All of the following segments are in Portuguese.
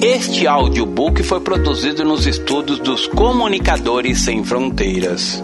Este audiobook foi produzido nos estúdios dos Comunicadores Sem Fronteiras.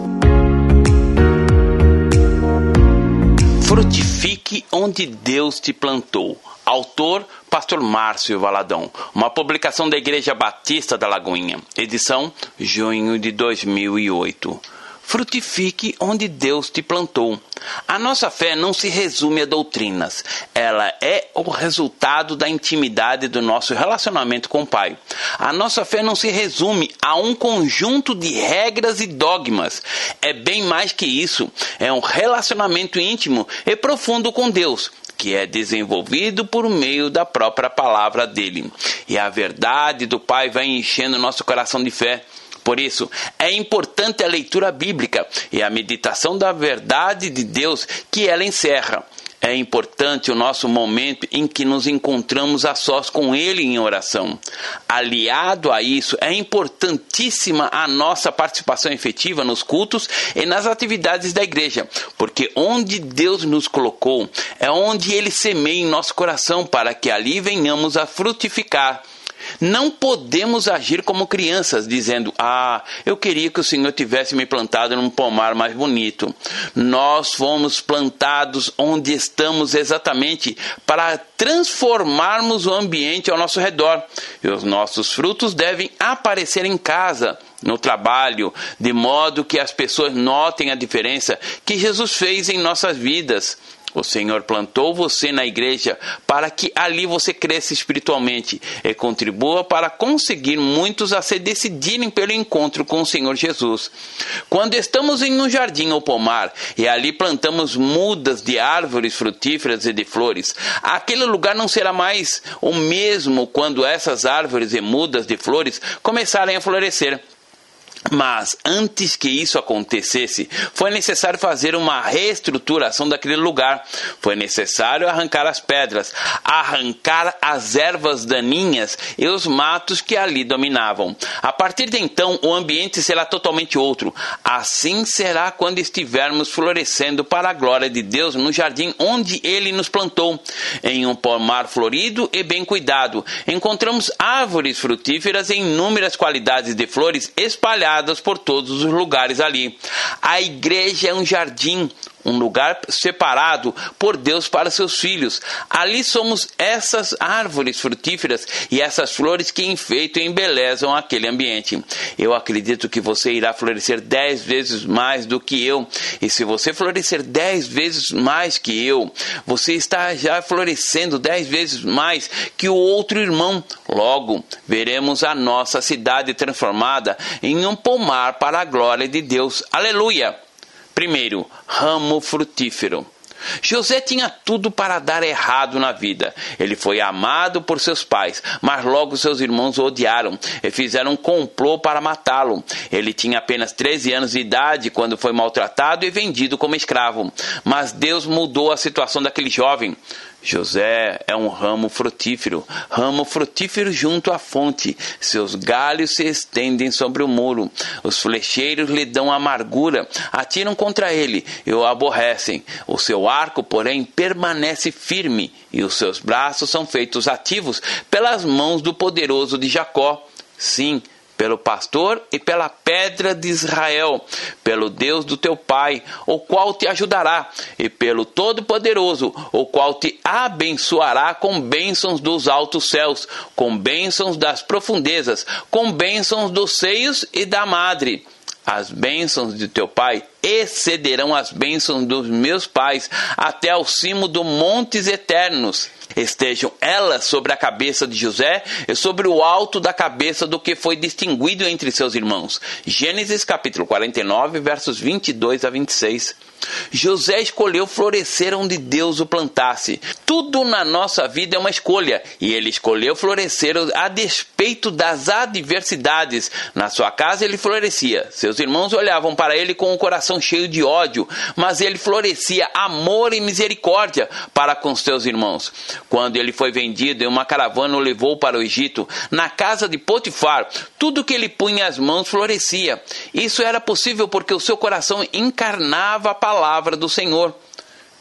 Frutifique onde Deus te plantou. Autor Pastor Márcio Valadão. Uma publicação da Igreja Batista da Lagoinha. Edição junho de 2008 frutifique onde Deus te plantou. A nossa fé não se resume a doutrinas, ela é o resultado da intimidade do nosso relacionamento com o Pai. A nossa fé não se resume a um conjunto de regras e dogmas, é bem mais que isso, é um relacionamento íntimo e profundo com Deus que é desenvolvido por meio da própria palavra dele. E a verdade do Pai vai enchendo nosso coração de fé. Por isso, é importante a leitura bíblica e a meditação da verdade de Deus que ela encerra. É importante o nosso momento em que nos encontramos a sós com Ele em oração. Aliado a isso, é importantíssima a nossa participação efetiva nos cultos e nas atividades da igreja, porque onde Deus nos colocou é onde Ele semeia em nosso coração para que ali venhamos a frutificar não podemos agir como crianças, dizendo: Ah, eu queria que o Senhor tivesse me plantado num pomar mais bonito. Nós fomos plantados onde estamos exatamente para transformarmos o ambiente ao nosso redor. E os nossos frutos devem aparecer em casa, no trabalho, de modo que as pessoas notem a diferença que Jesus fez em nossas vidas. O Senhor plantou você na igreja para que ali você cresça espiritualmente e contribua para conseguir muitos a se decidirem pelo encontro com o Senhor Jesus. Quando estamos em um jardim ou pomar e ali plantamos mudas de árvores frutíferas e de flores, aquele lugar não será mais o mesmo quando essas árvores e mudas de flores começarem a florescer. Mas antes que isso acontecesse, foi necessário fazer uma reestruturação daquele lugar. Foi necessário arrancar as pedras, arrancar as ervas daninhas e os matos que ali dominavam. A partir de então, o ambiente será totalmente outro. Assim será quando estivermos florescendo para a glória de Deus no jardim onde ele nos plantou. Em um pomar florido e bem cuidado, encontramos árvores frutíferas em inúmeras qualidades de flores espalhadas espalhadas por todos os lugares ali. A igreja é um jardim, um lugar separado por Deus para seus filhos. Ali somos essas árvores frutíferas e essas flores que enfeitam e embelezam aquele ambiente. Eu acredito que você irá florescer dez vezes mais do que eu. E se você florescer dez vezes mais que eu, você está já florescendo dez vezes mais que o outro irmão. Logo, veremos a nossa cidade transformada em um pomar para a glória de Deus. Aleluia! Primeiro, ramo frutífero. José tinha tudo para dar errado na vida. Ele foi amado por seus pais, mas logo seus irmãos o odiaram e fizeram um complô para matá-lo. Ele tinha apenas 13 anos de idade quando foi maltratado e vendido como escravo. Mas Deus mudou a situação daquele jovem. José é um ramo frutífero, ramo frutífero junto à fonte. Seus galhos se estendem sobre o muro. Os flecheiros lhe dão amargura, atiram contra ele e o aborrecem. O seu arco, porém, permanece firme e os seus braços são feitos ativos pelas mãos do poderoso de Jacó. Sim, pelo pastor e pela pedra de Israel, pelo Deus do teu pai, o qual te ajudará, e pelo Todo-Poderoso, o qual te abençoará com bênçãos dos altos céus, com bênçãos das profundezas, com bênçãos dos seios e da madre. As bênçãos de teu pai excederão as bênçãos dos meus pais até ao cimo dos montes eternos estejam elas sobre a cabeça de José e sobre o alto da cabeça do que foi distinguido entre seus irmãos. Gênesis capítulo 49, versos 22 a 26. José escolheu florescer onde Deus o plantasse. Tudo na nossa vida é uma escolha, e ele escolheu florescer a despeito das adversidades. Na sua casa ele florescia. Seus irmãos olhavam para ele com o coração cheio de ódio, mas ele florescia amor e misericórdia para com seus irmãos. Quando ele foi vendido e uma caravana o levou para o Egito, na casa de Potifar, tudo que ele punha as mãos florescia. Isso era possível porque o seu coração encarnava a palavra do Senhor.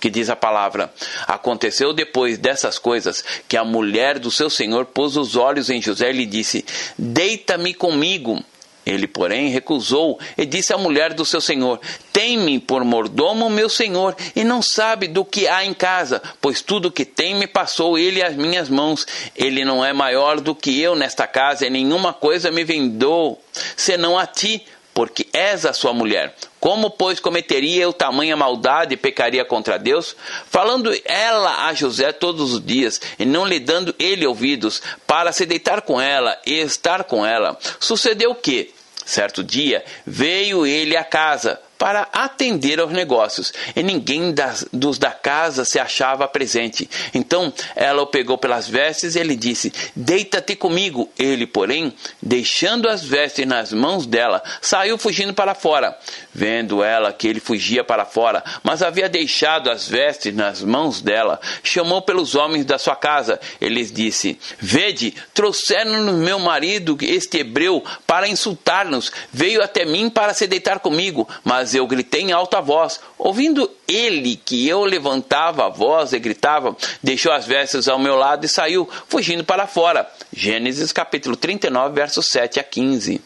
que diz a palavra: Aconteceu depois dessas coisas que a mulher do seu senhor pôs os olhos em José e lhe disse: Deita-me comigo. Ele, porém, recusou e disse à mulher do seu senhor: Tem-me por mordomo meu senhor, e não sabe do que há em casa, pois tudo que tem me passou ele às minhas mãos. Ele não é maior do que eu nesta casa, e nenhuma coisa me vendou, senão a ti, porque és a sua mulher. Como, pois, cometeria eu tamanha maldade e pecaria contra Deus? Falando ela a José todos os dias, e não lhe dando ele ouvidos, para se deitar com ela e estar com ela. Sucedeu que, certo dia, veio ele à casa, para atender aos negócios, e ninguém das, dos da casa se achava presente. Então ela o pegou pelas vestes e ele disse: Deita-te comigo. Ele, porém, deixando as vestes nas mãos dela, saiu fugindo para fora. Vendo ela que ele fugia para fora, mas havia deixado as vestes nas mãos dela, chamou pelos homens da sua casa. Ele disse: Vede, trouxeram-nos meu marido, este hebreu, para insultar-nos. Veio até mim para se deitar comigo, mas eu gritei em alta voz. Ouvindo ele que eu levantava a voz e gritava, deixou as vestes ao meu lado e saiu, fugindo para fora. Gênesis capítulo 39, versos 7 a 15.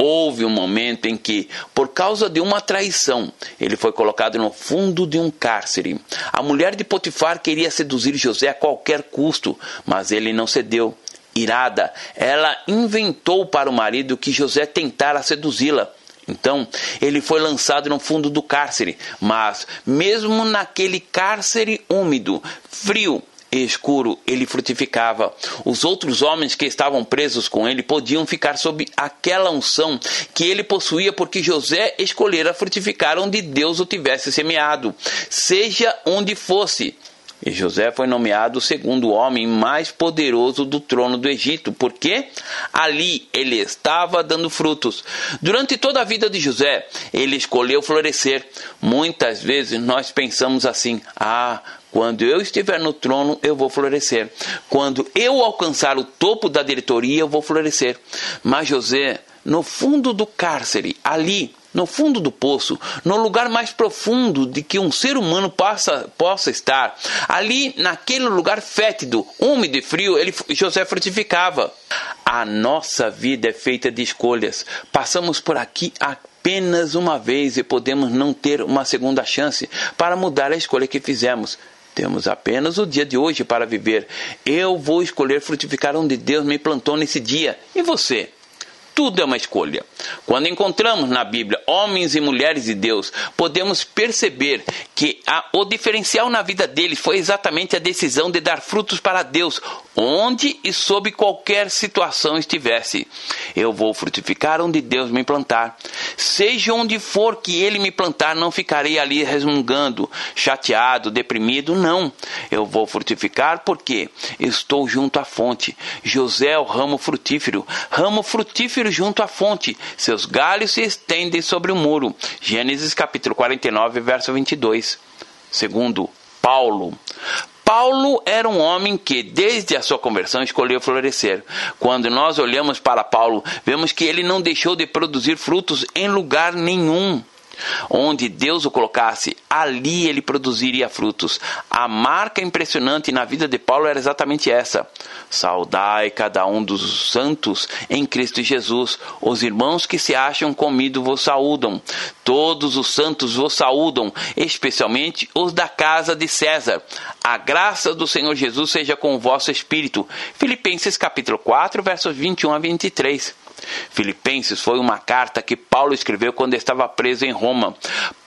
Houve um momento em que, por causa de uma traição, ele foi colocado no fundo de um cárcere. A mulher de Potifar queria seduzir José a qualquer custo, mas ele não cedeu. Irada, ela inventou para o marido que José tentara seduzi-la. Então, ele foi lançado no fundo do cárcere, mas, mesmo naquele cárcere úmido, frio, escuro, ele frutificava. Os outros homens que estavam presos com ele podiam ficar sob aquela unção que ele possuía, porque José escolhera frutificar onde Deus o tivesse semeado, seja onde fosse. E José foi nomeado o segundo homem mais poderoso do trono do Egito, porque ali ele estava dando frutos. Durante toda a vida de José, ele escolheu florescer. Muitas vezes nós pensamos assim: ah, quando eu estiver no trono, eu vou florescer. Quando eu alcançar o topo da diretoria, eu vou florescer. Mas José, no fundo do cárcere, ali, no fundo do poço, no lugar mais profundo de que um ser humano possa, possa estar, ali naquele lugar fétido, úmido e frio, ele, José frutificava. A nossa vida é feita de escolhas. Passamos por aqui apenas uma vez e podemos não ter uma segunda chance para mudar a escolha que fizemos. Temos apenas o dia de hoje para viver. Eu vou escolher frutificar onde Deus me plantou nesse dia. E você? Tudo é uma escolha. Quando encontramos na Bíblia homens e mulheres de Deus, podemos perceber que a, o diferencial na vida deles foi exatamente a decisão de dar frutos para Deus, onde e sob qualquer situação estivesse. Eu vou frutificar onde Deus me plantar. Seja onde for que Ele me plantar, não ficarei ali resmungando, chateado, deprimido, não. Eu vou frutificar porque estou junto à fonte. José é o ramo frutífero, ramo frutífero junto à fonte, seus galhos se estendem sobre o muro. Gênesis capítulo 49, verso 22. Segundo Paulo, Paulo era um homem que, desde a sua conversão, escolheu florescer. Quando nós olhamos para Paulo, vemos que ele não deixou de produzir frutos em lugar nenhum. Onde Deus o colocasse, ali ele produziria frutos. A marca impressionante na vida de Paulo era exatamente essa. Saudai cada um dos santos em Cristo Jesus. Os irmãos que se acham comido vos saúdam. Todos os santos vos saúdam, especialmente os da casa de César. A graça do Senhor Jesus seja com o vosso espírito. Filipenses capítulo 4, versos 21 a 23. Filipenses foi uma carta que Paulo escreveu quando estava preso em Roma.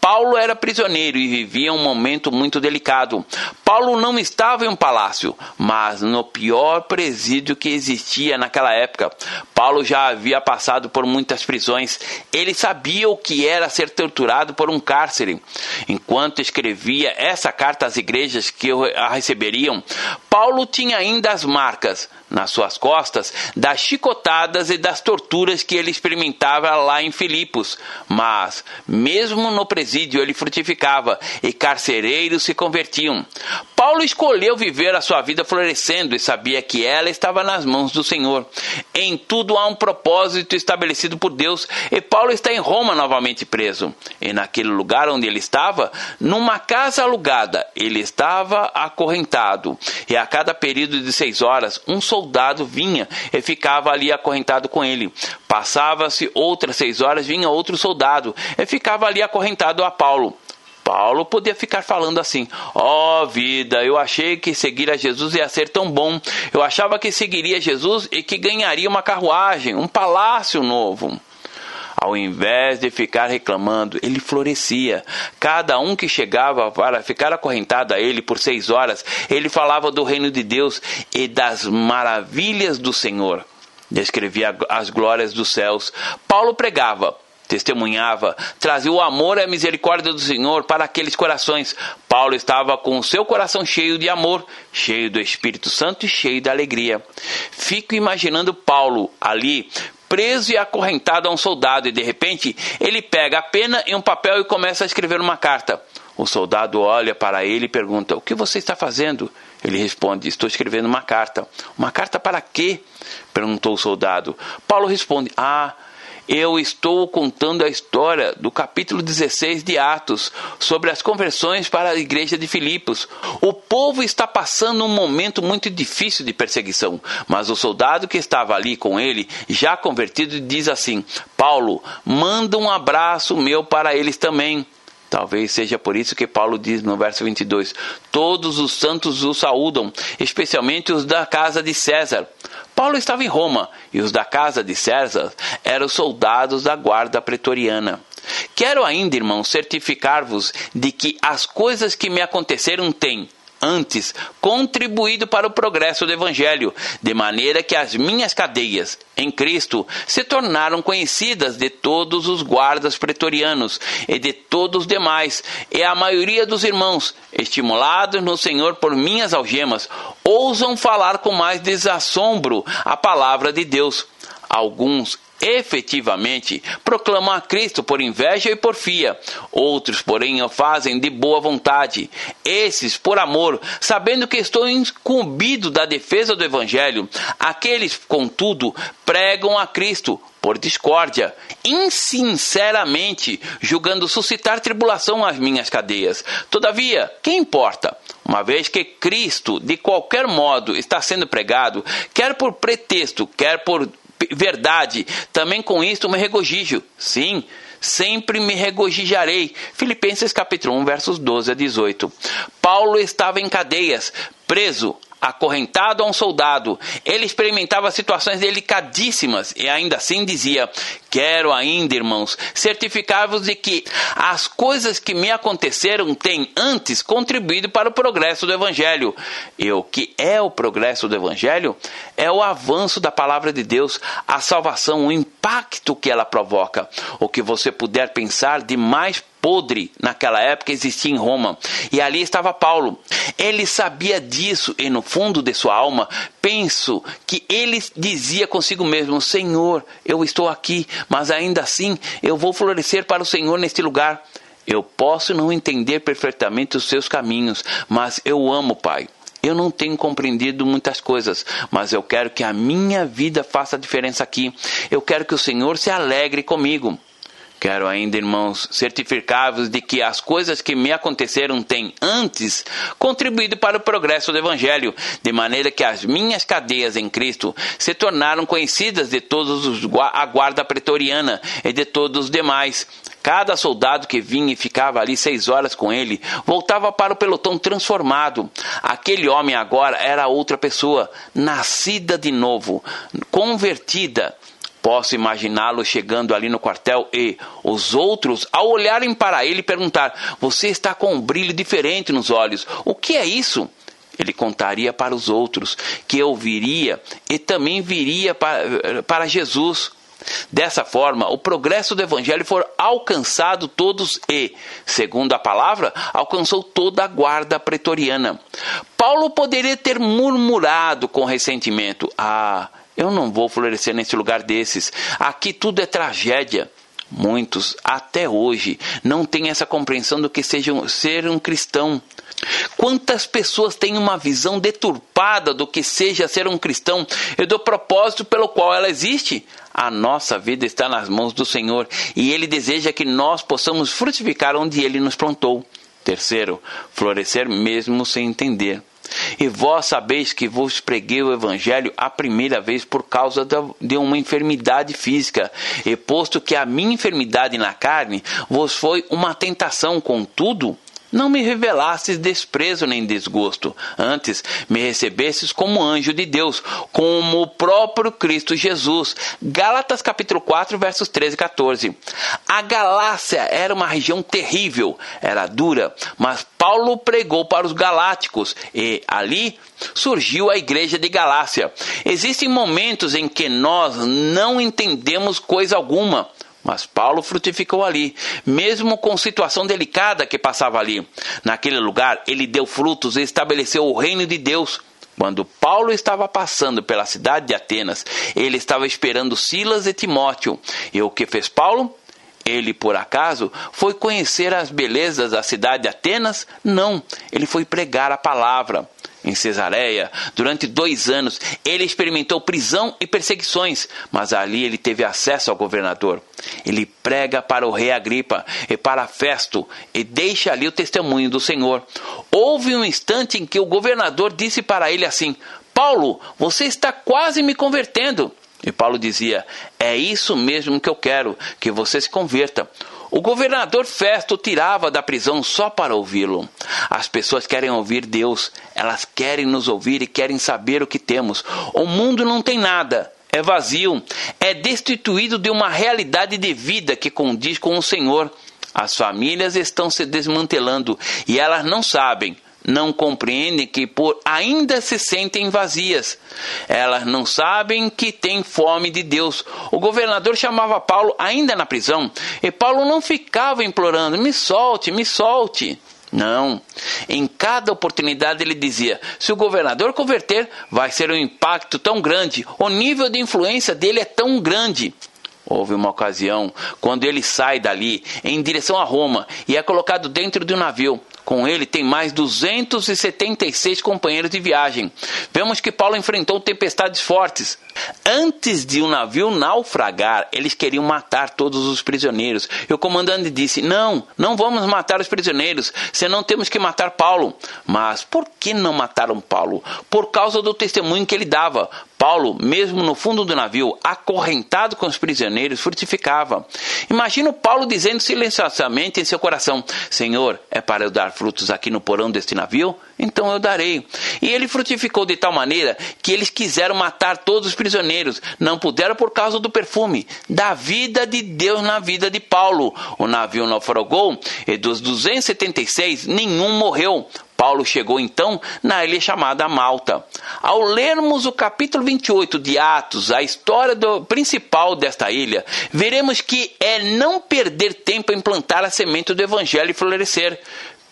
Paulo era prisioneiro e vivia um momento muito delicado. Paulo não estava em um palácio, mas no pior presídio que existia naquela época. Paulo já havia passado por muitas prisões. Ele sabia o que era ser torturado por um cárcere. Enquanto escrevia essa carta às igrejas que a receberiam, Paulo tinha ainda as marcas nas suas costas das chicotadas e das torturas que ele experimentava lá em Filipos. Mas, mesmo no presídio, ele frutificava e carcereiros se convertiam. Paulo escolheu viver a sua vida florescendo e sabia que ela estava nas mãos do Senhor. Em tudo há um propósito estabelecido por Deus e Paulo está em Roma novamente preso. E naquele lugar onde ele estava, numa casa alugada, ele estava acorrentado. E a cada período de seis horas, um soldado vinha e ficava ali acorrentado com ele. Passava-se outras seis horas, vinha outro soldado e ficava ali acorrentado a Paulo. Paulo podia ficar falando assim: Ó oh, vida, eu achei que seguir a Jesus ia ser tão bom. Eu achava que seguiria Jesus e que ganharia uma carruagem, um palácio novo. Ao invés de ficar reclamando, ele florescia. Cada um que chegava para ficar acorrentado a ele por seis horas, ele falava do reino de Deus e das maravilhas do Senhor. Descrevia as glórias dos céus. Paulo pregava testemunhava, trazia o amor e a misericórdia do Senhor para aqueles corações. Paulo estava com o seu coração cheio de amor, cheio do Espírito Santo e cheio de alegria. Fico imaginando Paulo ali preso e acorrentado a um soldado, e de repente ele pega a pena e um papel e começa a escrever uma carta. O soldado olha para ele e pergunta: O que você está fazendo? Ele responde: Estou escrevendo uma carta. Uma carta para quê? perguntou o soldado. Paulo responde: Ah, eu estou contando a história do capítulo 16 de Atos sobre as conversões para a igreja de Filipos. O povo está passando um momento muito difícil de perseguição, mas o soldado que estava ali com ele, já convertido, diz assim: Paulo, manda um abraço meu para eles também. Talvez seja por isso que Paulo diz no verso 22: Todos os santos o saúdam, especialmente os da casa de César. Paulo estava em Roma e os da casa de César eram soldados da guarda pretoriana. Quero ainda, irmãos, certificar-vos de que as coisas que me aconteceram têm, antes contribuído para o progresso do Evangelho, de maneira que as minhas cadeias em Cristo se tornaram conhecidas de todos os guardas pretorianos e de todos os demais, e a maioria dos irmãos, estimulados no Senhor por minhas algemas, ousam falar com mais desassombro a palavra de Deus. Alguns efetivamente proclamam a Cristo por inveja e porfia. Outros, porém, o fazem de boa vontade. Esses, por amor, sabendo que estou incumbido da defesa do Evangelho. Aqueles, contudo, pregam a Cristo por discórdia, insinceramente, julgando suscitar tribulação às minhas cadeias. Todavia, quem importa? Uma vez que Cristo, de qualquer modo, está sendo pregado, quer por pretexto, quer por verdade. Também com isto me regozijo. Sim, sempre me regozijarei. Filipenses capítulo 1, versos 12 a 18. Paulo estava em cadeias, preso acorrentado a um soldado. Ele experimentava situações delicadíssimas e ainda assim dizia: Quero ainda, irmãos, certificar-vos de que as coisas que me aconteceram têm antes contribuído para o progresso do Evangelho. E o que é o progresso do Evangelho? É o avanço da palavra de Deus, a salvação, o impacto que ela provoca. O que você puder pensar de mais podre naquela época existia em Roma. E ali estava Paulo. Ele sabia disso e no fundo de sua alma, penso que ele dizia consigo mesmo: Senhor, eu estou aqui, mas ainda assim eu vou florescer para o Senhor neste lugar. Eu posso não entender perfeitamente os seus caminhos, mas eu amo, Pai. Eu não tenho compreendido muitas coisas, mas eu quero que a minha vida faça diferença aqui. Eu quero que o Senhor se alegre comigo. Quero ainda, irmãos, certificar-vos de que as coisas que me aconteceram têm antes contribuído para o progresso do Evangelho, de maneira que as minhas cadeias em Cristo se tornaram conhecidas de todos os a guarda pretoriana e de todos os demais. Cada soldado que vinha e ficava ali seis horas com ele voltava para o pelotão transformado. Aquele homem agora era outra pessoa, nascida de novo, convertida Posso imaginá-lo chegando ali no quartel e os outros, ao olharem para ele, perguntar: Você está com um brilho diferente nos olhos. O que é isso? Ele contaria para os outros que eu viria e também viria para, para Jesus. Dessa forma, o progresso do evangelho foi alcançado todos e, segundo a palavra, alcançou toda a guarda pretoriana. Paulo poderia ter murmurado com ressentimento: Ah, eu não vou florescer nesse lugar desses. Aqui tudo é tragédia. Muitos, até hoje, não têm essa compreensão do que seja ser um cristão. Quantas pessoas têm uma visão deturpada do que seja ser um cristão e do propósito pelo qual ela existe? A nossa vida está nas mãos do Senhor e Ele deseja que nós possamos frutificar onde Ele nos plantou. Terceiro, florescer mesmo sem entender. E vós sabeis que vos preguei o Evangelho a primeira vez por causa de uma enfermidade física, e posto que a minha enfermidade na carne vos foi uma tentação, contudo, não me revelastes desprezo nem desgosto, antes me recebestes como anjo de Deus, como o próprio Cristo Jesus. Gálatas capítulo 4, versos 13 e 14. A Galácia era uma região terrível, era dura, mas Paulo pregou para os galáticos e ali surgiu a igreja de Galácia. Existem momentos em que nós não entendemos coisa alguma mas Paulo frutificou ali, mesmo com situação delicada que passava ali. Naquele lugar, ele deu frutos e estabeleceu o reino de Deus. Quando Paulo estava passando pela cidade de Atenas, ele estava esperando Silas e Timóteo. E o que fez Paulo? Ele, por acaso, foi conhecer as belezas da cidade de Atenas? Não, ele foi pregar a palavra em Cesareia, durante dois anos, ele experimentou prisão e perseguições, mas ali ele teve acesso ao governador. Ele prega para o rei Agripa e para Festo e deixa ali o testemunho do Senhor. Houve um instante em que o governador disse para ele assim: Paulo, você está quase me convertendo. E Paulo dizia: É isso mesmo que eu quero, que você se converta. O governador Festo tirava da prisão só para ouvi-lo. As pessoas querem ouvir Deus, elas querem nos ouvir e querem saber o que temos. O mundo não tem nada, é vazio, é destituído de uma realidade de vida que condiz com o Senhor. As famílias estão se desmantelando e elas não sabem não compreendem que por ainda se sentem vazias. Elas não sabem que têm fome de Deus. O governador chamava Paulo ainda na prisão, e Paulo não ficava implorando: "Me solte, me solte". Não. Em cada oportunidade ele dizia: se o governador converter, vai ser um impacto tão grande, o nível de influência dele é tão grande. Houve uma ocasião quando ele sai dali em direção a Roma e é colocado dentro de um navio. Com ele tem mais 276 companheiros de viagem. Vemos que Paulo enfrentou tempestades fortes. Antes de o um navio naufragar, eles queriam matar todos os prisioneiros. E o comandante disse: Não, não vamos matar os prisioneiros, senão temos que matar Paulo. Mas por que não mataram Paulo? Por causa do testemunho que ele dava. Paulo, mesmo no fundo do navio, acorrentado com os prisioneiros, frutificava. Imagina Paulo dizendo silenciosamente em seu coração: Senhor, é para eu dar frutos aqui no porão deste navio? Então eu darei. E ele frutificou de tal maneira que eles quiseram matar todos os prisioneiros. Não puderam por causa do perfume, da vida de Deus na vida de Paulo. O navio naufragou e dos 276, nenhum morreu. Paulo chegou então na ilha chamada Malta. Ao lermos o capítulo 28 de Atos, a história do, principal desta ilha, veremos que é não perder tempo em plantar a semente do evangelho e florescer.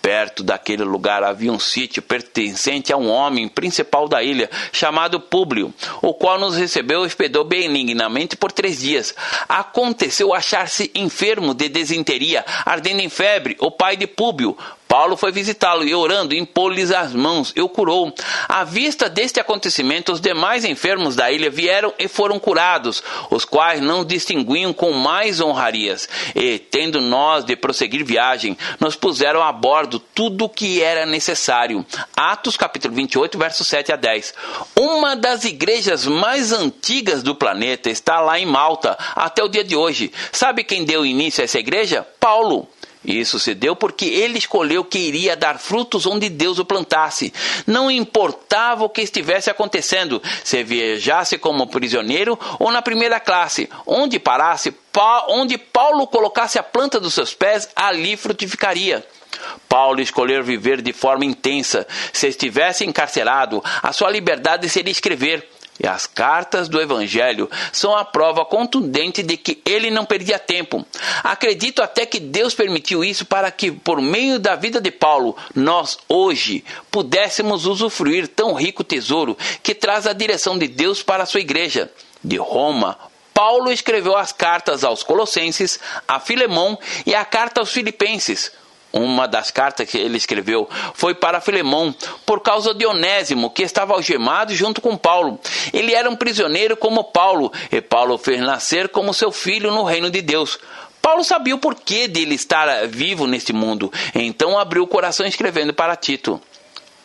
Perto daquele lugar havia um sítio pertencente a um homem principal da ilha, chamado Públio, o qual nos recebeu e hospedou benignamente por três dias. Aconteceu achar-se enfermo de desinteria, ardendo em febre, o pai de Públio, Paulo foi visitá-lo e, orando, impôs-lhes as mãos e o curou. À vista deste acontecimento, os demais enfermos da ilha vieram e foram curados, os quais não distinguiam com mais honrarias. E, tendo nós de prosseguir viagem, nos puseram a bordo tudo o que era necessário. Atos capítulo 28, versos 7 a 10. Uma das igrejas mais antigas do planeta está lá em Malta, até o dia de hoje. Sabe quem deu início a essa igreja? Paulo. Isso se deu porque ele escolheu que iria dar frutos onde Deus o plantasse. Não importava o que estivesse acontecendo, se viajasse como prisioneiro ou na primeira classe, onde parasse, onde Paulo colocasse a planta dos seus pés, ali frutificaria. Paulo escolheu viver de forma intensa. Se estivesse encarcerado, a sua liberdade seria escrever. E as cartas do Evangelho são a prova contundente de que ele não perdia tempo. Acredito até que Deus permitiu isso para que, por meio da vida de Paulo, nós hoje pudéssemos usufruir tão rico tesouro que traz a direção de Deus para a sua igreja. De Roma, Paulo escreveu as cartas aos Colossenses, a Filemão e a carta aos Filipenses. Uma das cartas que ele escreveu foi para Filemão, por causa de Onésimo, que estava algemado junto com Paulo. Ele era um prisioneiro como Paulo, e Paulo fez nascer como seu filho no reino de Deus. Paulo sabia o porquê dele estar vivo neste mundo, então abriu o coração escrevendo para Tito.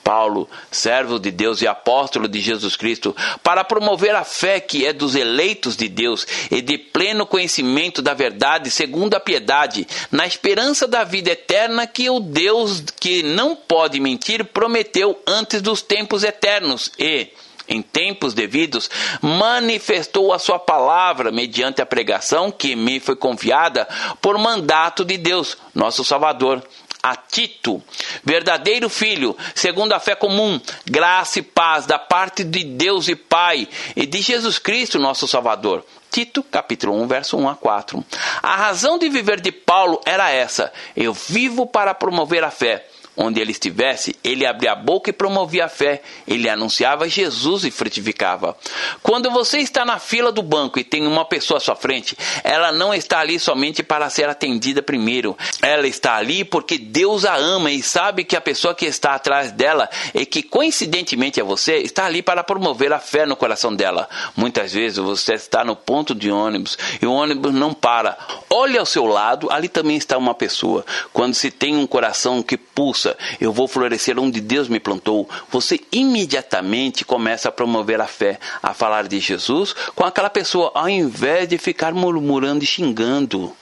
Paulo, servo de Deus e apóstolo de Jesus Cristo, para promover a fé que é dos eleitos de Deus e de pleno conhecimento da verdade, segundo a piedade, na esperança da vida eterna que o Deus que não pode mentir prometeu antes dos tempos eternos e, em tempos devidos, manifestou a sua palavra mediante a pregação que me foi confiada por mandato de Deus, nosso Salvador a Tito, verdadeiro filho, segundo a fé comum, graça e paz da parte de Deus e Pai e de Jesus Cristo, nosso Salvador. Tito, capítulo 1, verso 1 a 4. A razão de viver de Paulo era essa: eu vivo para promover a fé Onde ele estivesse, ele abria a boca e promovia a fé. Ele anunciava Jesus e frutificava. Quando você está na fila do banco e tem uma pessoa à sua frente, ela não está ali somente para ser atendida primeiro. Ela está ali porque Deus a ama e sabe que a pessoa que está atrás dela e que coincidentemente é você, está ali para promover a fé no coração dela. Muitas vezes você está no ponto de ônibus e o ônibus não para. Olhe ao seu lado, ali também está uma pessoa. Quando se tem um coração que pulsa, eu vou florescer onde Deus me plantou, você imediatamente começa a promover a fé, a falar de Jesus com aquela pessoa, ao invés de ficar murmurando e xingando.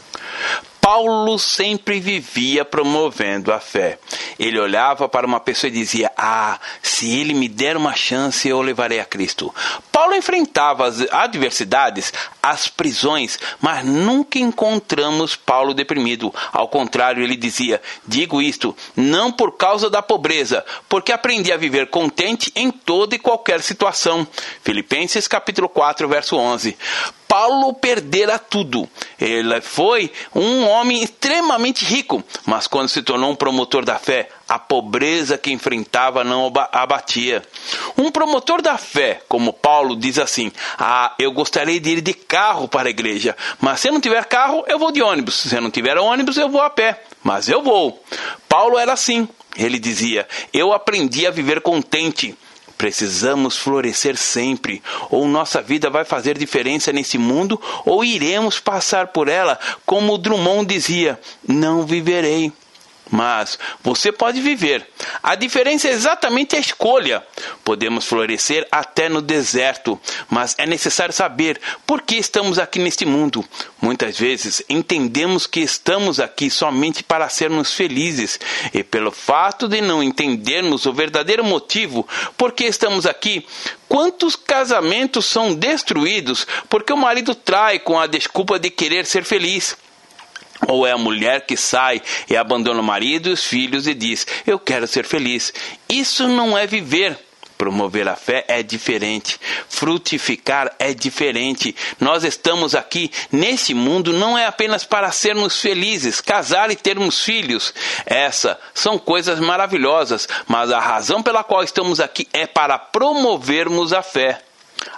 Paulo sempre vivia promovendo a fé. Ele olhava para uma pessoa e dizia: Ah, se ele me der uma chance, eu o levarei a Cristo. Paulo enfrentava as adversidades, as prisões, mas nunca encontramos Paulo deprimido. Ao contrário, ele dizia: Digo isto não por causa da pobreza, porque aprendi a viver contente em toda e qualquer situação. Filipenses capítulo 4, verso 11. Paulo perdera tudo. Ele foi um homem extremamente rico, mas quando se tornou um promotor da fé, a pobreza que enfrentava não abatia. Um promotor da fé, como Paulo, diz assim: Ah, eu gostaria de ir de carro para a igreja, mas se eu não tiver carro, eu vou de ônibus. Se eu não tiver ônibus, eu vou a pé, mas eu vou. Paulo era assim. Ele dizia: Eu aprendi a viver contente Precisamos florescer sempre, ou nossa vida vai fazer diferença nesse mundo, ou iremos passar por ela, como Drummond dizia: não viverei mas você pode viver. A diferença é exatamente a escolha. Podemos florescer até no deserto, mas é necessário saber por que estamos aqui neste mundo. Muitas vezes entendemos que estamos aqui somente para sermos felizes, e pelo fato de não entendermos o verdadeiro motivo por que estamos aqui, quantos casamentos são destruídos porque o marido trai com a desculpa de querer ser feliz? Ou é a mulher que sai e abandona o marido e os filhos e diz: Eu quero ser feliz. Isso não é viver. Promover a fé é diferente. Frutificar é diferente. Nós estamos aqui nesse mundo não é apenas para sermos felizes, casar e termos filhos. Essas são coisas maravilhosas, mas a razão pela qual estamos aqui é para promovermos a fé.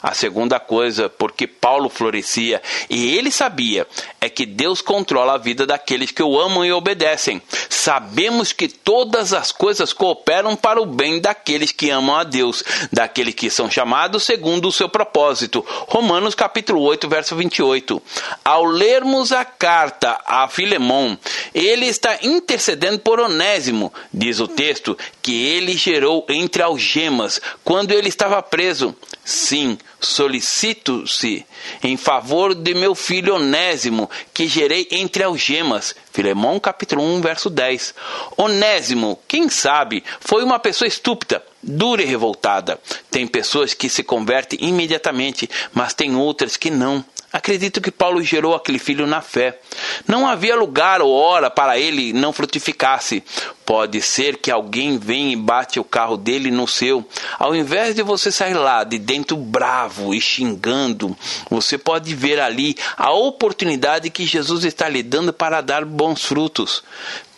A segunda coisa, porque Paulo florescia e ele sabia, é que Deus controla a vida daqueles que o amam e obedecem. Sabemos que todas as coisas cooperam para o bem daqueles que amam a Deus, daqueles que são chamados segundo o seu propósito. Romanos capítulo 8, verso 28. Ao lermos a carta a Filemão, ele está intercedendo por Onésimo, diz o texto, que ele gerou entre algemas quando ele estava preso. Sim, solicito-se em favor de meu filho Onésimo, que gerei entre algemas. Filemão capítulo 1, verso 10. Onésimo, quem sabe, foi uma pessoa estúpida, dura e revoltada. Tem pessoas que se convertem imediatamente, mas tem outras que não. Acredito que Paulo gerou aquele filho na fé. Não havia lugar ou hora para ele não frutificasse. Pode ser que alguém venha e bate o carro dele no seu. Ao invés de você sair lá de dentro bravo e xingando, você pode ver ali a oportunidade que Jesus está lhe dando para dar bons frutos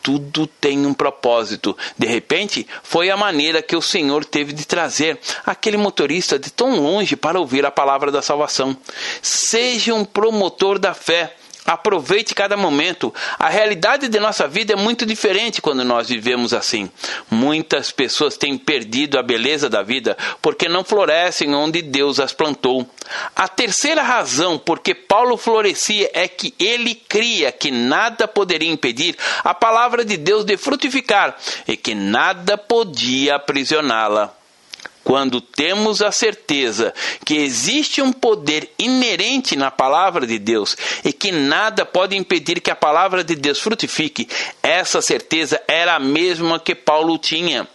tudo tem um propósito. De repente, foi a maneira que o Senhor teve de trazer aquele motorista de tão longe para ouvir a palavra da salvação. Seja um promotor da fé Aproveite cada momento. A realidade de nossa vida é muito diferente quando nós vivemos assim. Muitas pessoas têm perdido a beleza da vida porque não florescem onde Deus as plantou. A terceira razão por que Paulo florescia é que ele cria que nada poderia impedir a palavra de Deus de frutificar e que nada podia aprisioná-la. Quando temos a certeza que existe um poder inerente na palavra de Deus e que nada pode impedir que a palavra de Deus frutifique, essa certeza era a mesma que Paulo tinha.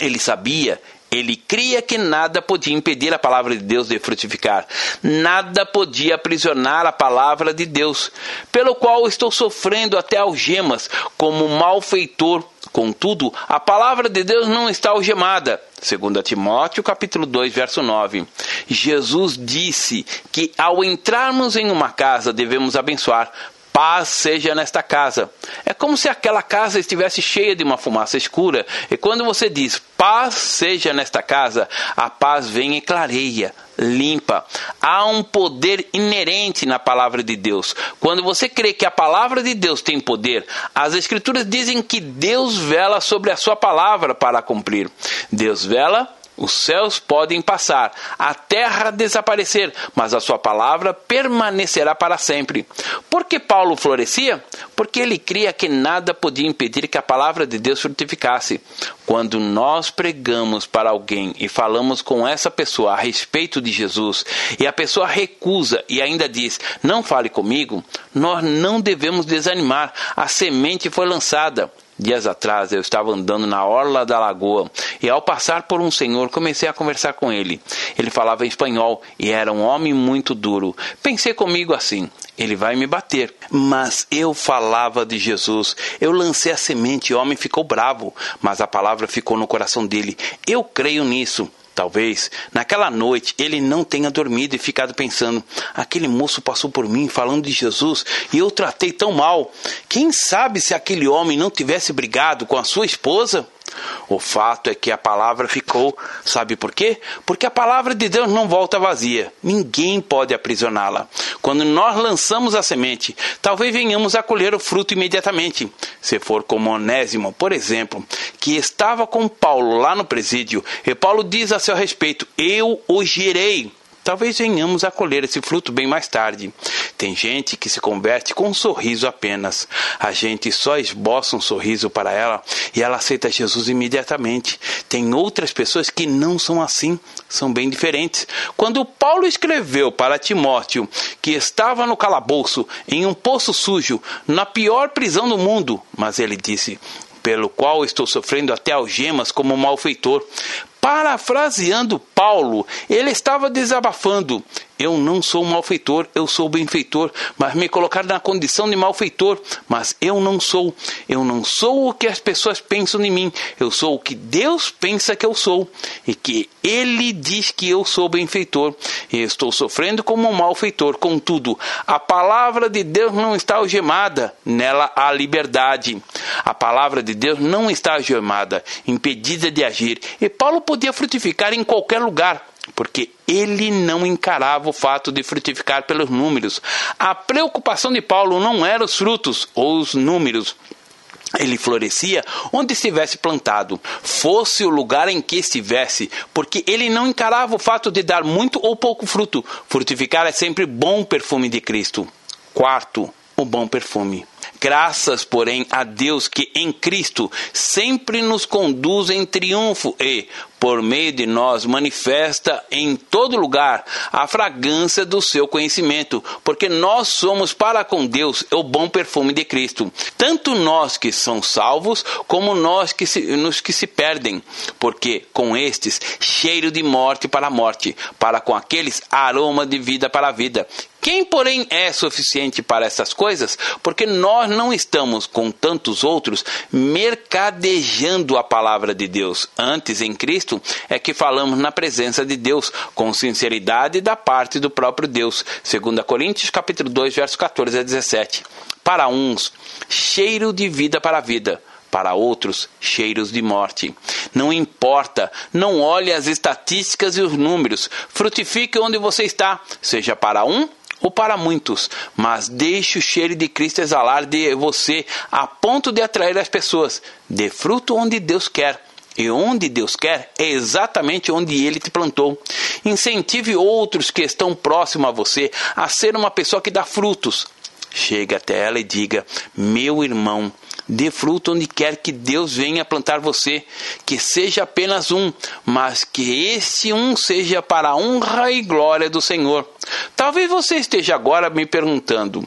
Ele sabia ele cria que nada podia impedir a palavra de Deus de frutificar. Nada podia aprisionar a palavra de Deus, pelo qual estou sofrendo até algemas como malfeitor Contudo, a palavra de Deus não está algemada. 2 Timóteo capítulo 2, verso 9. Jesus disse que ao entrarmos em uma casa devemos abençoar, paz seja nesta casa. É como se aquela casa estivesse cheia de uma fumaça escura, e quando você diz paz seja nesta casa, a paz vem e clareia, limpa. Há um poder inerente na palavra de Deus. Quando você crê que a palavra de Deus tem poder, as escrituras dizem que Deus vela sobre a sua palavra para cumprir. Deus vela os céus podem passar, a terra desaparecer, mas a sua palavra permanecerá para sempre. Por que Paulo florescia? Porque ele cria que nada podia impedir que a palavra de Deus frutificasse. Quando nós pregamos para alguém e falamos com essa pessoa a respeito de Jesus, e a pessoa recusa e ainda diz: Não fale comigo, nós não devemos desanimar. A semente foi lançada. Dias atrás eu estava andando na orla da lagoa e ao passar por um senhor comecei a conversar com ele. Ele falava espanhol e era um homem muito duro. Pensei comigo assim: ele vai me bater. Mas eu falava de Jesus. Eu lancei a semente e o homem ficou bravo, mas a palavra ficou no coração dele. Eu creio nisso. Talvez naquela noite ele não tenha dormido e ficado pensando: aquele moço passou por mim falando de Jesus e eu tratei tão mal. Quem sabe se aquele homem não tivesse brigado com a sua esposa? O fato é que a palavra ficou, sabe por quê? Porque a palavra de Deus não volta vazia. Ninguém pode aprisioná-la. Quando nós lançamos a semente, talvez venhamos a colher o fruto imediatamente. Se for como Onésimo, por exemplo, que estava com Paulo lá no presídio, e Paulo diz a seu respeito: Eu o girei. Talvez venhamos a colher esse fruto bem mais tarde. Tem gente que se converte com um sorriso apenas. A gente só esboça um sorriso para ela e ela aceita Jesus imediatamente. Tem outras pessoas que não são assim, são bem diferentes. Quando Paulo escreveu para Timóteo que estava no calabouço, em um poço sujo, na pior prisão do mundo, mas ele disse: pelo qual estou sofrendo até algemas como malfeitor. Parafraseando Paulo, ele estava desabafando. Eu não sou malfeitor, eu sou benfeitor, mas me colocaram na condição de malfeitor, mas eu não sou. Eu não sou o que as pessoas pensam de mim, eu sou o que Deus pensa que eu sou, e que Ele diz que eu sou benfeitor, e estou sofrendo como um malfeitor. Contudo, a palavra de Deus não está algemada, nela há liberdade. A palavra de Deus não está algemada, impedida de agir, e Paulo podia frutificar em qualquer lugar porque ele não encarava o fato de frutificar pelos números. A preocupação de Paulo não era os frutos ou os números. Ele florescia onde estivesse plantado, fosse o lugar em que estivesse, porque ele não encarava o fato de dar muito ou pouco fruto. Frutificar é sempre bom perfume de Cristo. Quarto, o bom perfume. Graças, porém, a Deus que em Cristo sempre nos conduz em triunfo e, por meio de nós, manifesta em todo lugar a fragrância do seu conhecimento, porque nós somos para com Deus o bom perfume de Cristo, tanto nós que são salvos, como nós que se, nos que se perdem, porque com estes cheiro de morte para a morte, para com aqueles aroma de vida para a vida. Quem, porém, é suficiente para essas coisas? Porque nós não estamos, com tantos outros, mercadejando a palavra de Deus. Antes, em Cristo, é que falamos na presença de Deus, com sinceridade da parte do próprio Deus. 2 Coríntios capítulo 2, versos 14 a 17. Para uns, cheiro de vida para a vida para outros, cheiros de morte. Não importa, não olhe as estatísticas e os números, frutifique onde você está, seja para um ou para muitos, mas deixe o cheiro de Cristo exalar de você a ponto de atrair as pessoas. Dê fruto onde Deus quer. E onde Deus quer é exatamente onde Ele te plantou. Incentive outros que estão próximos a você a ser uma pessoa que dá frutos. Chegue até ela e diga: Meu irmão, dê fruto onde quer que Deus venha plantar você, que seja apenas um, mas que esse um seja para a honra e glória do Senhor. Talvez você esteja agora me perguntando: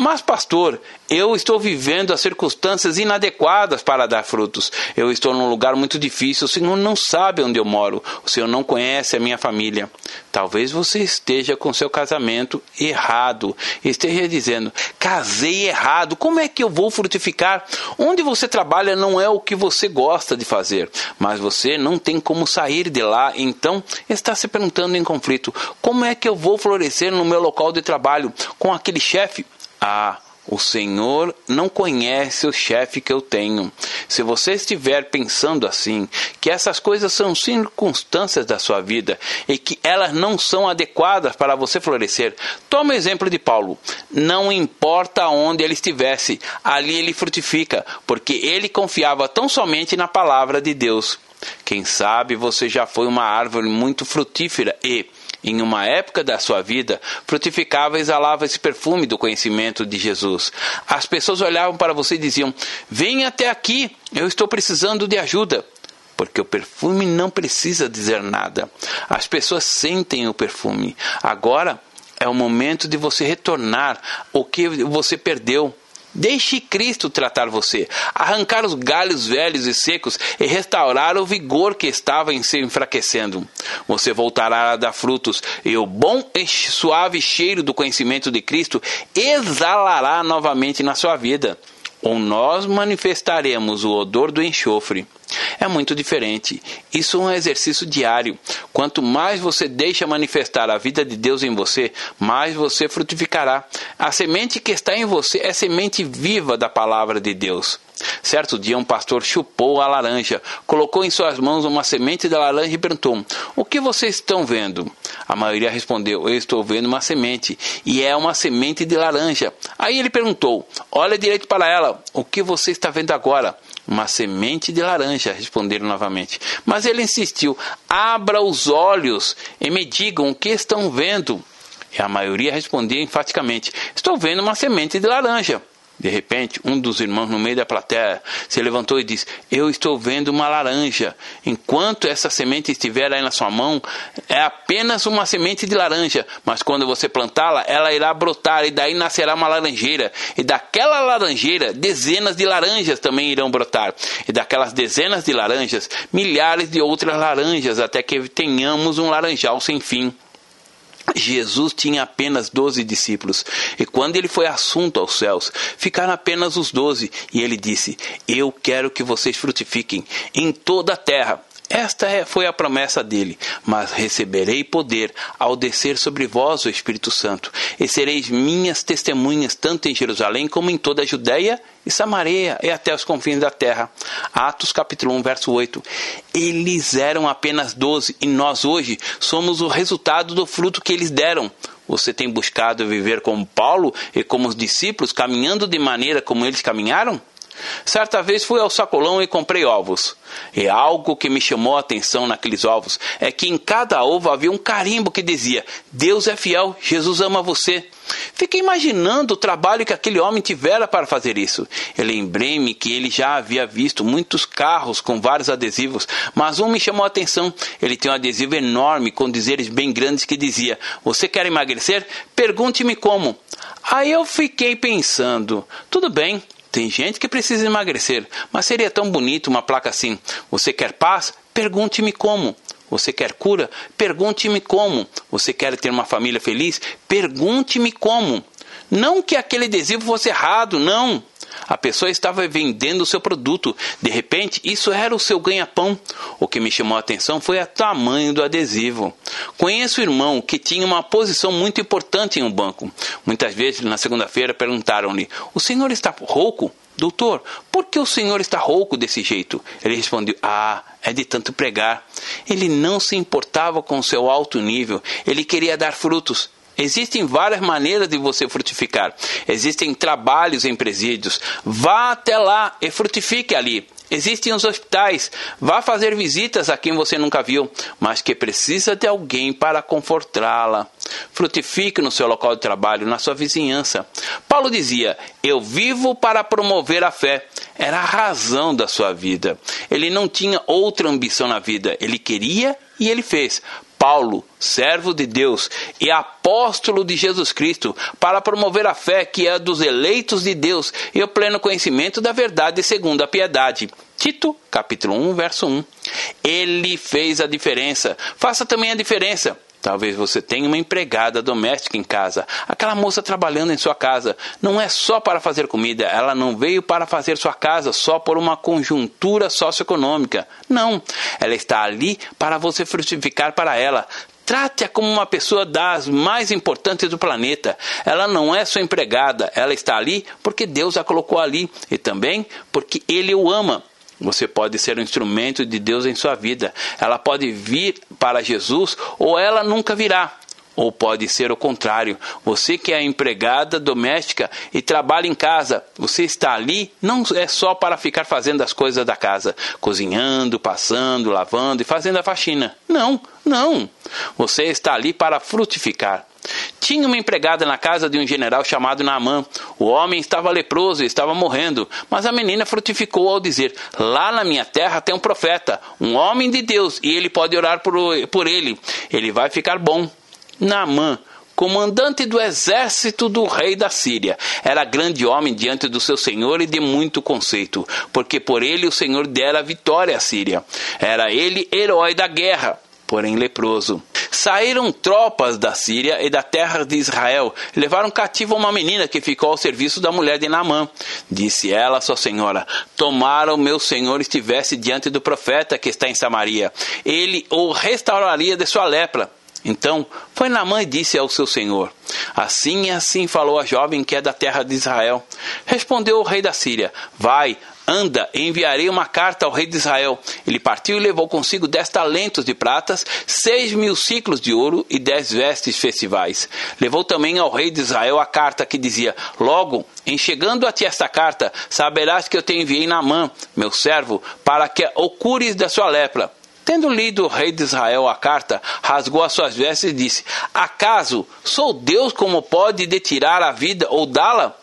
mas, pastor, eu estou vivendo as circunstâncias inadequadas para dar frutos. Eu estou num lugar muito difícil. O Senhor não sabe onde eu moro. O Senhor não conhece a minha família. Talvez você esteja com seu casamento errado. Esteja dizendo: casei errado. Como é que eu vou frutificar? Onde você trabalha não é o que você gosta de fazer, mas você não tem como sair de lá. Então está se perguntando em conflito: como é que eu vou florescer no meu local de trabalho com aquele chefe? Ah, o Senhor não conhece o chefe que eu tenho. Se você estiver pensando assim, que essas coisas são circunstâncias da sua vida e que elas não são adequadas para você florescer, tome o exemplo de Paulo. Não importa onde ele estivesse, ali ele frutifica, porque ele confiava tão somente na palavra de Deus. Quem sabe você já foi uma árvore muito frutífera e, em uma época da sua vida, frutificava e exalava esse perfume do conhecimento de Jesus. As pessoas olhavam para você e diziam: Venha até aqui, eu estou precisando de ajuda. Porque o perfume não precisa dizer nada. As pessoas sentem o perfume. Agora é o momento de você retornar o que você perdeu. Deixe Cristo tratar você, arrancar os galhos velhos e secos e restaurar o vigor que estava em se enfraquecendo. Você voltará a dar frutos e o bom e suave cheiro do conhecimento de Cristo exalará novamente na sua vida. Ou nós manifestaremos o odor do enxofre é muito diferente. Isso é um exercício diário. Quanto mais você deixa manifestar a vida de Deus em você, mais você frutificará. A semente que está em você é semente viva da palavra de Deus. Certo dia, um pastor chupou a laranja, colocou em suas mãos uma semente da laranja e perguntou: O que vocês estão vendo? A maioria respondeu: Eu estou vendo uma semente, e é uma semente de laranja. Aí ele perguntou: Olha direito para ela, o que você está vendo agora? Uma semente de laranja, responderam novamente. Mas ele insistiu: Abra os olhos e me digam o que estão vendo. E a maioria respondia enfaticamente: Estou vendo uma semente de laranja. De repente, um dos irmãos no meio da plateia se levantou e disse: Eu estou vendo uma laranja. Enquanto essa semente estiver aí na sua mão, é apenas uma semente de laranja. Mas quando você plantá-la, ela irá brotar e daí nascerá uma laranjeira. E daquela laranjeira, dezenas de laranjas também irão brotar. E daquelas dezenas de laranjas, milhares de outras laranjas, até que tenhamos um laranjal sem fim. Jesus tinha apenas doze discípulos, e quando ele foi assunto aos céus, ficaram apenas os doze, e ele disse: Eu quero que vocês frutifiquem em toda a terra. Esta é, foi a promessa dele, mas receberei poder ao descer sobre vós o Espírito Santo, e sereis minhas testemunhas tanto em Jerusalém como em toda a Judéia e Samaria e até os confins da terra. Atos capítulo 1, verso 8. Eles eram apenas doze e nós hoje somos o resultado do fruto que eles deram. Você tem buscado viver como Paulo e como os discípulos, caminhando de maneira como eles caminharam? Certa vez fui ao sacolão e comprei ovos. E algo que me chamou a atenção naqueles ovos é que em cada ovo havia um carimbo que dizia: Deus é fiel, Jesus ama você. Fiquei imaginando o trabalho que aquele homem tivera para fazer isso. Lembrei-me que ele já havia visto muitos carros com vários adesivos, mas um me chamou a atenção. Ele tinha um adesivo enorme com dizeres bem grandes que dizia: Você quer emagrecer? Pergunte-me como. Aí eu fiquei pensando: tudo bem, tem gente que precisa emagrecer, mas seria tão bonito uma placa assim: Você quer paz? Pergunte-me como. Você quer cura? Pergunte-me como. Você quer ter uma família feliz? Pergunte-me como. Não que aquele adesivo fosse errado, não. A pessoa estava vendendo o seu produto. De repente, isso era o seu ganha-pão. O que me chamou a atenção foi o tamanho do adesivo. Conheço o irmão que tinha uma posição muito importante em um banco. Muitas vezes, na segunda-feira, perguntaram-lhe: O senhor está rouco? Doutor, por que o senhor está rouco desse jeito? Ele respondeu: Ah, é de tanto pregar. Ele não se importava com o seu alto nível, ele queria dar frutos. Existem várias maneiras de você frutificar. Existem trabalhos em presídios. Vá até lá e frutifique ali. Existem os hospitais. Vá fazer visitas a quem você nunca viu, mas que precisa de alguém para confortá-la. Frutifique no seu local de trabalho, na sua vizinhança. Paulo dizia: Eu vivo para promover a fé. Era a razão da sua vida. Ele não tinha outra ambição na vida. Ele queria e ele fez. Paulo, servo de Deus e apóstolo de Jesus Cristo, para promover a fé que é dos eleitos de Deus e o pleno conhecimento da verdade segundo a piedade. Tito, capítulo 1, verso 1. Ele fez a diferença. Faça também a diferença. Talvez você tenha uma empregada doméstica em casa, aquela moça trabalhando em sua casa. Não é só para fazer comida, ela não veio para fazer sua casa só por uma conjuntura socioeconômica. Não, ela está ali para você frutificar para ela. Trate-a como uma pessoa das mais importantes do planeta. Ela não é sua empregada, ela está ali porque Deus a colocou ali e também porque Ele o ama. Você pode ser um instrumento de Deus em sua vida. Ela pode vir para Jesus ou ela nunca virá. Ou pode ser o contrário. Você que é empregada doméstica e trabalha em casa, você está ali não é só para ficar fazendo as coisas da casa, cozinhando, passando, lavando e fazendo a faxina. Não, não. Você está ali para frutificar. Tinha uma empregada na casa de um general chamado Naamã. O homem estava leproso e estava morrendo, mas a menina frutificou ao dizer: Lá na minha terra tem um profeta, um homem de Deus, e ele pode orar por, por ele. Ele vai ficar bom. Naamã, comandante do exército do rei da Síria. Era grande homem diante do seu senhor e de muito conceito, porque por ele o senhor dera vitória à Síria. Era ele herói da guerra porém leproso. Saíram tropas da Síria e da terra de Israel, levaram cativo uma menina que ficou ao serviço da mulher de Naamã. Disse ela à sua senhora: Tomara o meu senhor estivesse diante do profeta que está em Samaria, ele o restauraria de sua lepra. Então foi Naamã e disse ao seu senhor: Assim e assim falou a jovem que é da terra de Israel. Respondeu o rei da Síria: Vai, Anda, enviarei uma carta ao rei de Israel. Ele partiu e levou consigo dez talentos de pratas, seis mil ciclos de ouro e dez vestes festivais. Levou também ao rei de Israel a carta que dizia: Logo, em chegando a ti esta carta, saberás que eu te enviei Naamã, meu servo, para que o cures da sua lepra. Tendo lido o rei de Israel a carta, rasgou as suas vestes e disse: Acaso sou Deus como pode detirar a vida ou dá-la?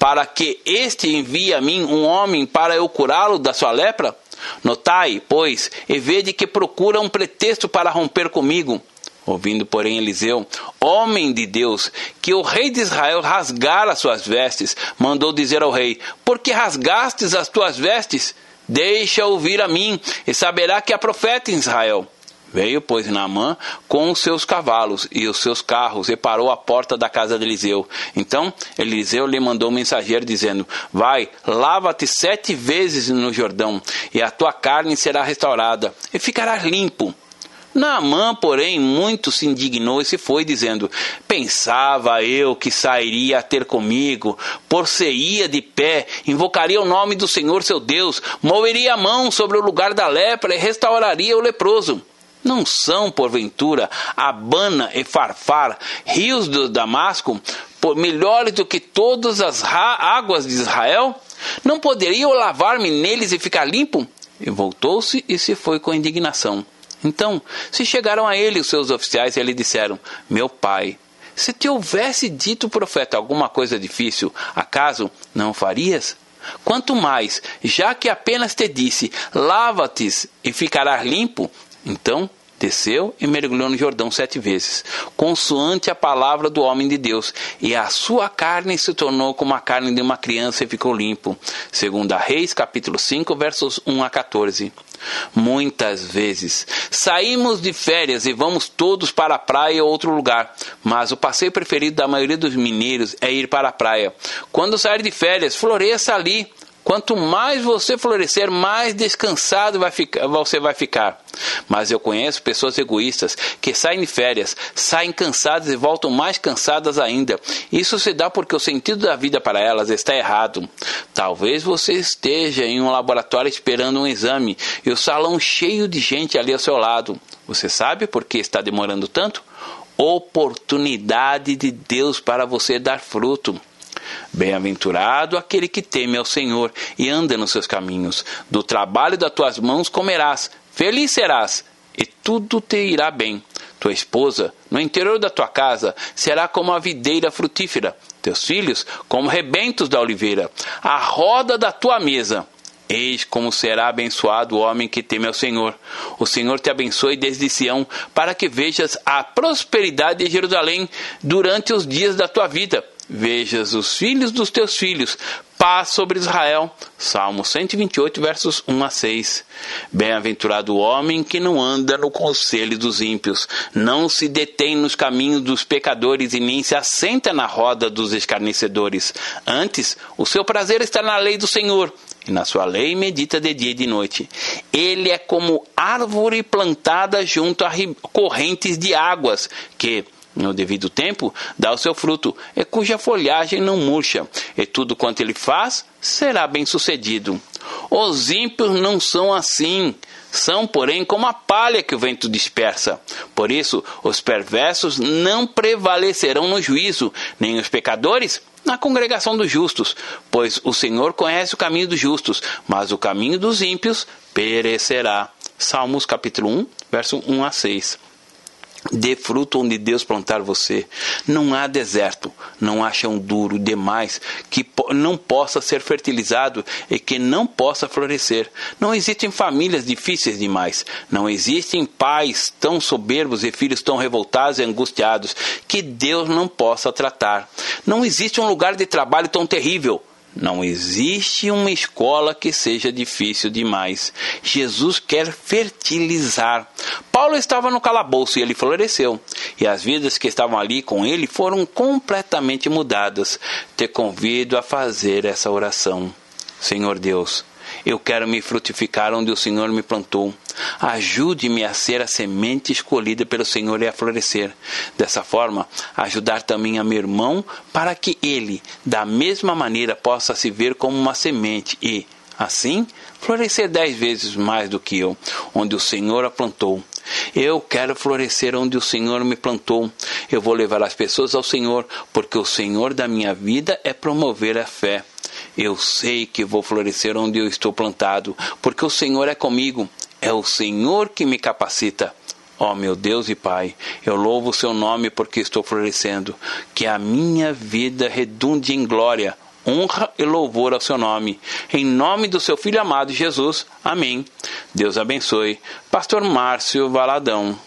para que este envie a mim um homem para eu curá-lo da sua lepra? Notai, pois, e vede que procura um pretexto para romper comigo. Ouvindo, porém, Eliseu, homem de Deus, que o rei de Israel rasgara suas vestes, mandou dizer ao rei: Por que rasgastes as tuas vestes? Deixa ouvir a mim, e saberá que há profeta em Israel. Veio, pois, Naamã com os seus cavalos e os seus carros e parou à porta da casa de Eliseu. Então Eliseu lhe mandou um mensageiro dizendo: Vai, lava-te sete vezes no Jordão, e a tua carne será restaurada, e ficarás limpo. Naamã, porém, muito se indignou e se foi, dizendo: Pensava eu que sairia a ter comigo, por-se-ia de pé, invocaria o nome do Senhor seu Deus, moveria a mão sobre o lugar da lepra e restauraria o leproso. Não são, porventura, Abana e Farfar, rios do Damasco, melhores do que todas as águas de Israel? Não poderia eu lavar-me neles e ficar limpo? E voltou-se e se foi com indignação. Então, se chegaram a ele os seus oficiais e lhe disseram: Meu pai, se te houvesse dito o profeta alguma coisa difícil, acaso não farias? Quanto mais, já que apenas te disse: Lava-te e ficarás limpo, então desceu e mergulhou no Jordão sete vezes, consoante a palavra do homem de Deus, e a sua carne se tornou como a carne de uma criança e ficou limpo. Segundo Reis, capítulo 5, versos 1 a 14. Muitas vezes saímos de férias e vamos todos para a praia ou outro lugar, mas o passeio preferido da maioria dos mineiros é ir para a praia. Quando sair de férias, floresça ali Quanto mais você florescer, mais descansado vai ficar, você vai ficar. Mas eu conheço pessoas egoístas que saem de férias, saem cansadas e voltam mais cansadas ainda. Isso se dá porque o sentido da vida para elas está errado. Talvez você esteja em um laboratório esperando um exame e o salão cheio de gente ali ao seu lado. Você sabe por que está demorando tanto? oportunidade de Deus para você dar fruto. Bem-aventurado aquele que teme ao Senhor e anda nos seus caminhos. Do trabalho das tuas mãos comerás, feliz serás, e tudo te irá bem. Tua esposa, no interior da tua casa, será como a videira frutífera, teus filhos como rebentos da oliveira, a roda da tua mesa. Eis como será abençoado o homem que teme ao Senhor. O Senhor te abençoe desde Sião, para que vejas a prosperidade de Jerusalém durante os dias da tua vida vejas os filhos dos teus filhos, paz sobre Israel. Salmo 128, versos 1 a 6. Bem-aventurado o homem que não anda no conselho dos ímpios, não se detém nos caminhos dos pecadores e nem se assenta na roda dos escarnecedores. Antes, o seu prazer está na lei do Senhor. E na sua lei medita de dia e de noite. Ele é como árvore plantada junto a correntes de águas, que, no devido tempo, dá o seu fruto, e cuja folhagem não murcha, e tudo quanto ele faz será bem sucedido. Os ímpios não são assim, são, porém, como a palha que o vento dispersa. Por isso, os perversos não prevalecerão no juízo, nem os pecadores na congregação dos justos, pois o Senhor conhece o caminho dos justos, mas o caminho dos ímpios perecerá. Salmos capítulo 1, verso 1 a 6. Dê fruto onde Deus plantar você. Não há deserto, não há chão duro demais que não possa ser fertilizado e que não possa florescer. Não existem famílias difíceis demais. Não existem pais tão soberbos e filhos tão revoltados e angustiados que Deus não possa tratar. Não existe um lugar de trabalho tão terrível não existe uma escola que seja difícil demais. Jesus quer fertilizar. Paulo estava no calabouço e ele floresceu. E as vidas que estavam ali com ele foram completamente mudadas. Te convido a fazer essa oração. Senhor Deus, eu quero me frutificar onde o Senhor me plantou. Ajude-me a ser a semente escolhida pelo Senhor e a florescer. Dessa forma, ajudar também a meu irmão para que ele, da mesma maneira, possa se ver como uma semente e, assim, florescer dez vezes mais do que eu, onde o Senhor a plantou. Eu quero florescer onde o Senhor me plantou. Eu vou levar as pessoas ao Senhor, porque o Senhor da minha vida é promover a fé. Eu sei que vou florescer onde eu estou plantado, porque o Senhor é comigo. É o Senhor que me capacita. Ó oh, meu Deus e Pai, eu louvo o seu nome porque estou florescendo. Que a minha vida redunde em glória, honra e louvor ao seu nome. Em nome do seu Filho amado Jesus. Amém. Deus abençoe. Pastor Márcio Valadão.